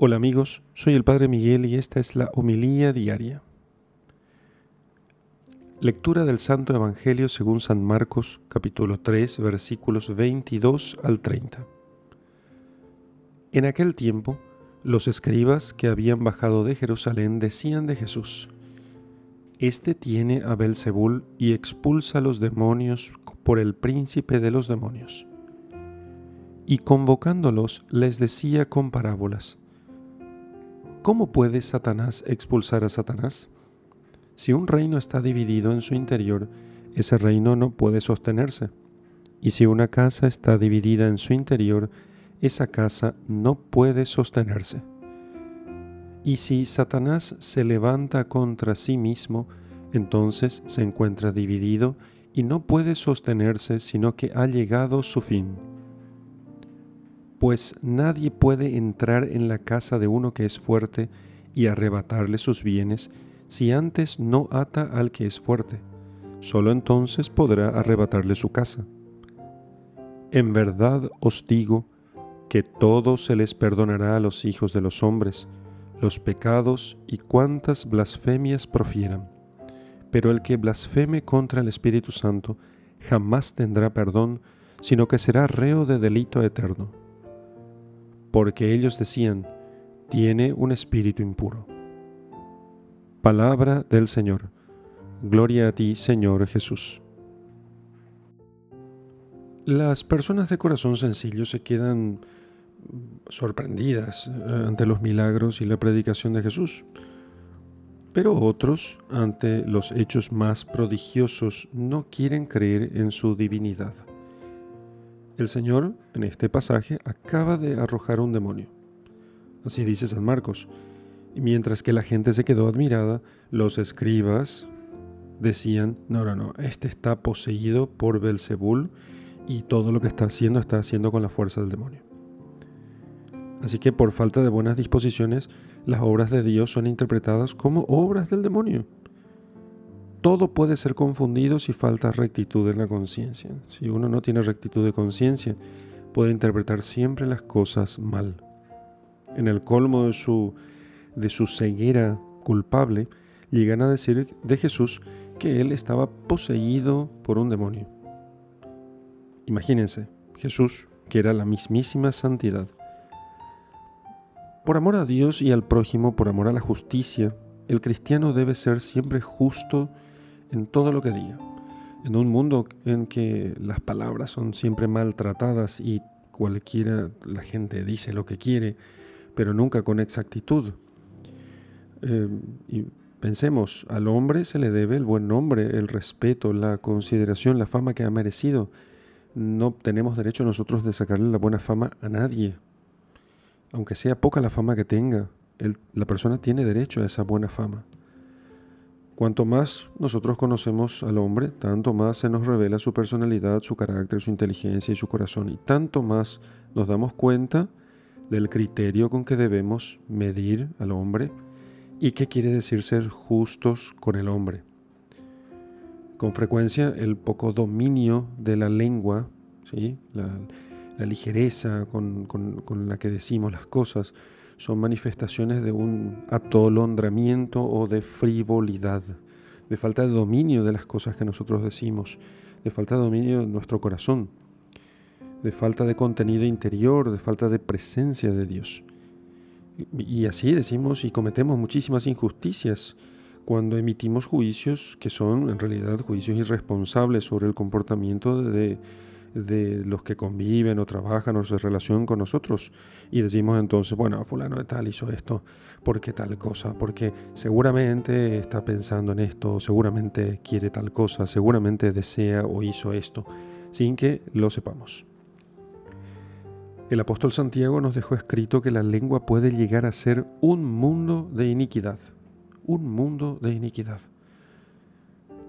Hola amigos, soy el Padre Miguel y esta es la homilía diaria. Lectura del Santo Evangelio según San Marcos capítulo 3 versículos 22 al 30. En aquel tiempo, los escribas que habían bajado de Jerusalén decían de Jesús, Este tiene a Belzebul y expulsa a los demonios por el príncipe de los demonios. Y convocándolos les decía con parábolas, ¿Cómo puede Satanás expulsar a Satanás? Si un reino está dividido en su interior, ese reino no puede sostenerse. Y si una casa está dividida en su interior, esa casa no puede sostenerse. Y si Satanás se levanta contra sí mismo, entonces se encuentra dividido y no puede sostenerse sino que ha llegado su fin pues nadie puede entrar en la casa de uno que es fuerte y arrebatarle sus bienes si antes no ata al que es fuerte. Solo entonces podrá arrebatarle su casa. En verdad os digo que todo se les perdonará a los hijos de los hombres, los pecados y cuantas blasfemias profieran. Pero el que blasfeme contra el Espíritu Santo jamás tendrá perdón, sino que será reo de delito eterno porque ellos decían, tiene un espíritu impuro. Palabra del Señor. Gloria a ti, Señor Jesús. Las personas de corazón sencillo se quedan sorprendidas eh, ante los milagros y la predicación de Jesús, pero otros, ante los hechos más prodigiosos, no quieren creer en su divinidad. El Señor, en este pasaje, acaba de arrojar un demonio. Así dice San Marcos. Y mientras que la gente se quedó admirada, los escribas decían, no, no, no, este está poseído por Belzebul y todo lo que está haciendo está haciendo con la fuerza del demonio. Así que por falta de buenas disposiciones, las obras de Dios son interpretadas como obras del demonio todo puede ser confundido si falta rectitud en la conciencia. Si uno no tiene rectitud de conciencia, puede interpretar siempre las cosas mal. En el colmo de su, de su ceguera culpable, llegan a decir de Jesús que él estaba poseído por un demonio. Imagínense, Jesús, que era la mismísima santidad. Por amor a Dios y al prójimo, por amor a la justicia, el cristiano debe ser siempre justo en todo lo que diga. En un mundo en que las palabras son siempre maltratadas y cualquiera, la gente dice lo que quiere, pero nunca con exactitud. Eh, y pensemos, al hombre se le debe el buen nombre, el respeto, la consideración, la fama que ha merecido. No tenemos derecho nosotros de sacarle la buena fama a nadie. Aunque sea poca la fama que tenga, la persona tiene derecho a esa buena fama. Cuanto más nosotros conocemos al hombre, tanto más se nos revela su personalidad, su carácter, su inteligencia y su corazón, y tanto más nos damos cuenta del criterio con que debemos medir al hombre y qué quiere decir ser justos con el hombre. Con frecuencia el poco dominio de la lengua, ¿sí? la, ligereza con, con la que decimos las cosas, son manifestaciones de un atolondramiento o de frivolidad, de falta de dominio de las cosas que nosotros decimos, de falta de dominio de nuestro corazón, de falta de contenido interior, de falta de presencia de Dios. Y así decimos y cometemos muchísimas injusticias cuando emitimos juicios que son en realidad juicios irresponsables sobre el comportamiento de, de los que conviven o trabajan o se relacionan con nosotros y decimos entonces, bueno, fulano de tal hizo esto, ¿por qué tal cosa? Porque seguramente está pensando en esto, seguramente quiere tal cosa, seguramente desea o hizo esto, sin que lo sepamos. El apóstol Santiago nos dejó escrito que la lengua puede llegar a ser un mundo de iniquidad, un mundo de iniquidad.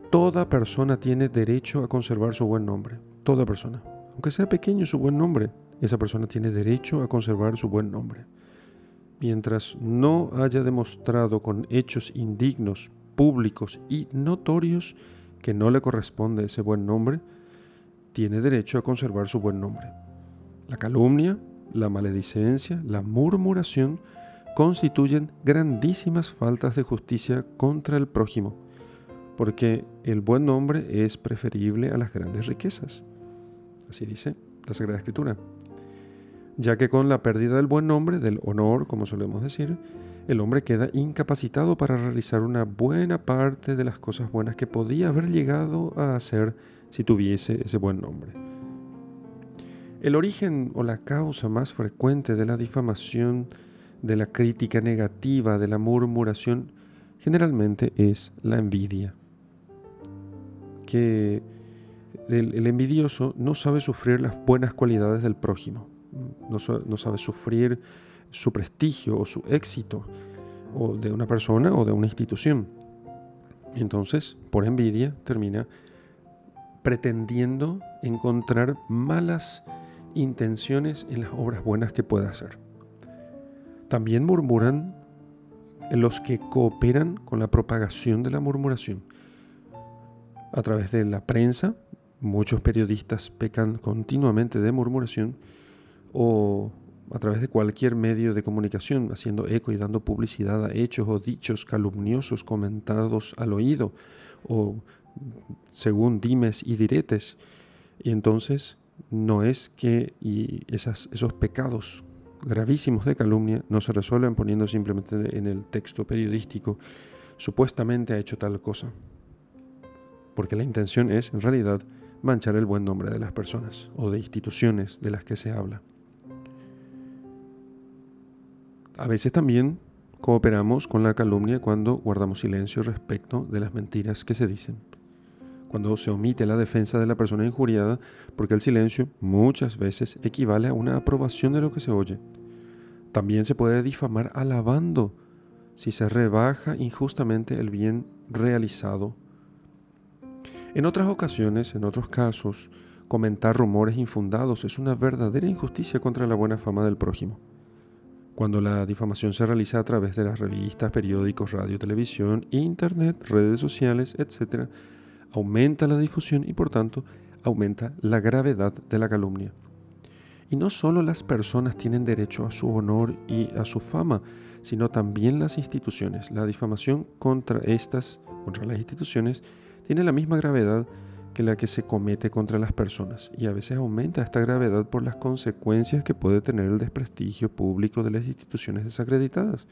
Toda persona tiene derecho a conservar su buen nombre toda persona. Aunque sea pequeño su buen nombre, esa persona tiene derecho a conservar su buen nombre. Mientras no haya demostrado con hechos indignos, públicos y notorios que no le corresponde ese buen nombre, tiene derecho a conservar su buen nombre. La calumnia, la maledicencia, la murmuración constituyen grandísimas faltas de justicia contra el prójimo, porque el buen nombre es preferible a las grandes riquezas. Así dice la Sagrada Escritura. Ya que con la pérdida del buen nombre, del honor, como solemos decir, el hombre queda incapacitado para realizar una buena parte de las cosas buenas que podía haber llegado a hacer si tuviese ese buen nombre. El origen o la causa más frecuente de la difamación de la crítica negativa, de la murmuración, generalmente es la envidia. Que el, envidioso no sabe sufrir las buenas cualidades del prójimo, no, sabe sufrir su prestigio o su éxito o de una persona o de una institución. Entonces, por envidia, termina pretendiendo encontrar malas intenciones en las obras buenas que pueda hacer. También murmuran los que cooperan con la propagación de la murmuración. A través de la prensa, muchos periodistas pecan continuamente de murmuración o a través de cualquier medio de comunicación, haciendo eco y dando publicidad a hechos o dichos calumniosos comentados al oído o según dimes y diretes. Y entonces no es que y esas, esos pecados gravísimos de calumnia no se resuelven poniendo simplemente en el texto periodístico supuestamente ha hecho tal cosa. Porque la intención es, en realidad, manchar el buen nombre de las personas o de instituciones de las que se habla. A veces también cooperamos con la calumnia cuando guardamos silencio respecto de las mentiras que se dicen. Cuando se omite la defensa de la persona injuriada, porque el silencio muchas veces equivale a una aprobación de lo que se oye. También se puede difamar alabando si se rebaja injustamente el bien realizado. En otras ocasiones, en otros casos, comentar rumores infundados es una verdadera injusticia contra la buena fama del prójimo. Cuando la difamación se realiza a través de las revistas, periódicos, radio, televisión, internet, redes sociales, etc., aumenta la difusión y por tanto aumenta la gravedad de la calumnia. Y no solo las personas tienen derecho a su honor y a su fama, sino también las instituciones. La difamación contra estas, contra las instituciones, tiene la misma gravedad que la que se comete contra las personas y a veces aumenta esta gravedad por las consecuencias que puede tener el desprestigio público de las instituciones desacreditadas,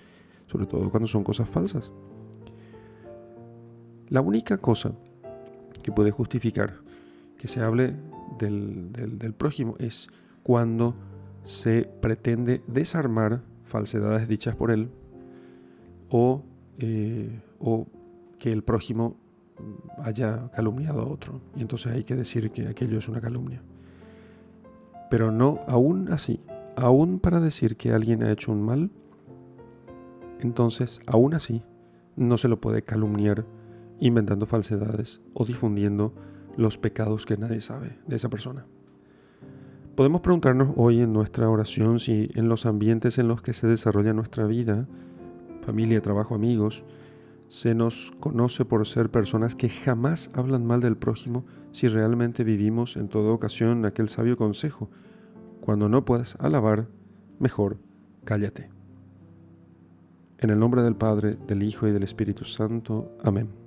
sobre todo cuando son cosas falsas. La única cosa que puede justificar que se hable del, prójimo es cuando se pretende desarmar falsedades dichas por él o, eh, que el prójimo haya calumniado a otro. Y entonces hay que decir que aquello es una calumnia. Pero no, aún así, aún para decir que alguien ha hecho un mal, entonces, aún así, no se lo puede calumniar inventando falsedades o difundiendo los pecados que nadie sabe de esa persona. Podemos preguntarnos hoy en nuestra oración si en los ambientes en los que se desarrolla nuestra vida, familia, trabajo, amigos, se nos conoce por ser personas que jamás hablan mal del prójimo si realmente vivimos en toda ocasión aquel sabio consejo, cuando no puedas alabar, mejor cállate. En el nombre del Padre, del Hijo y del Espíritu Santo. Amén.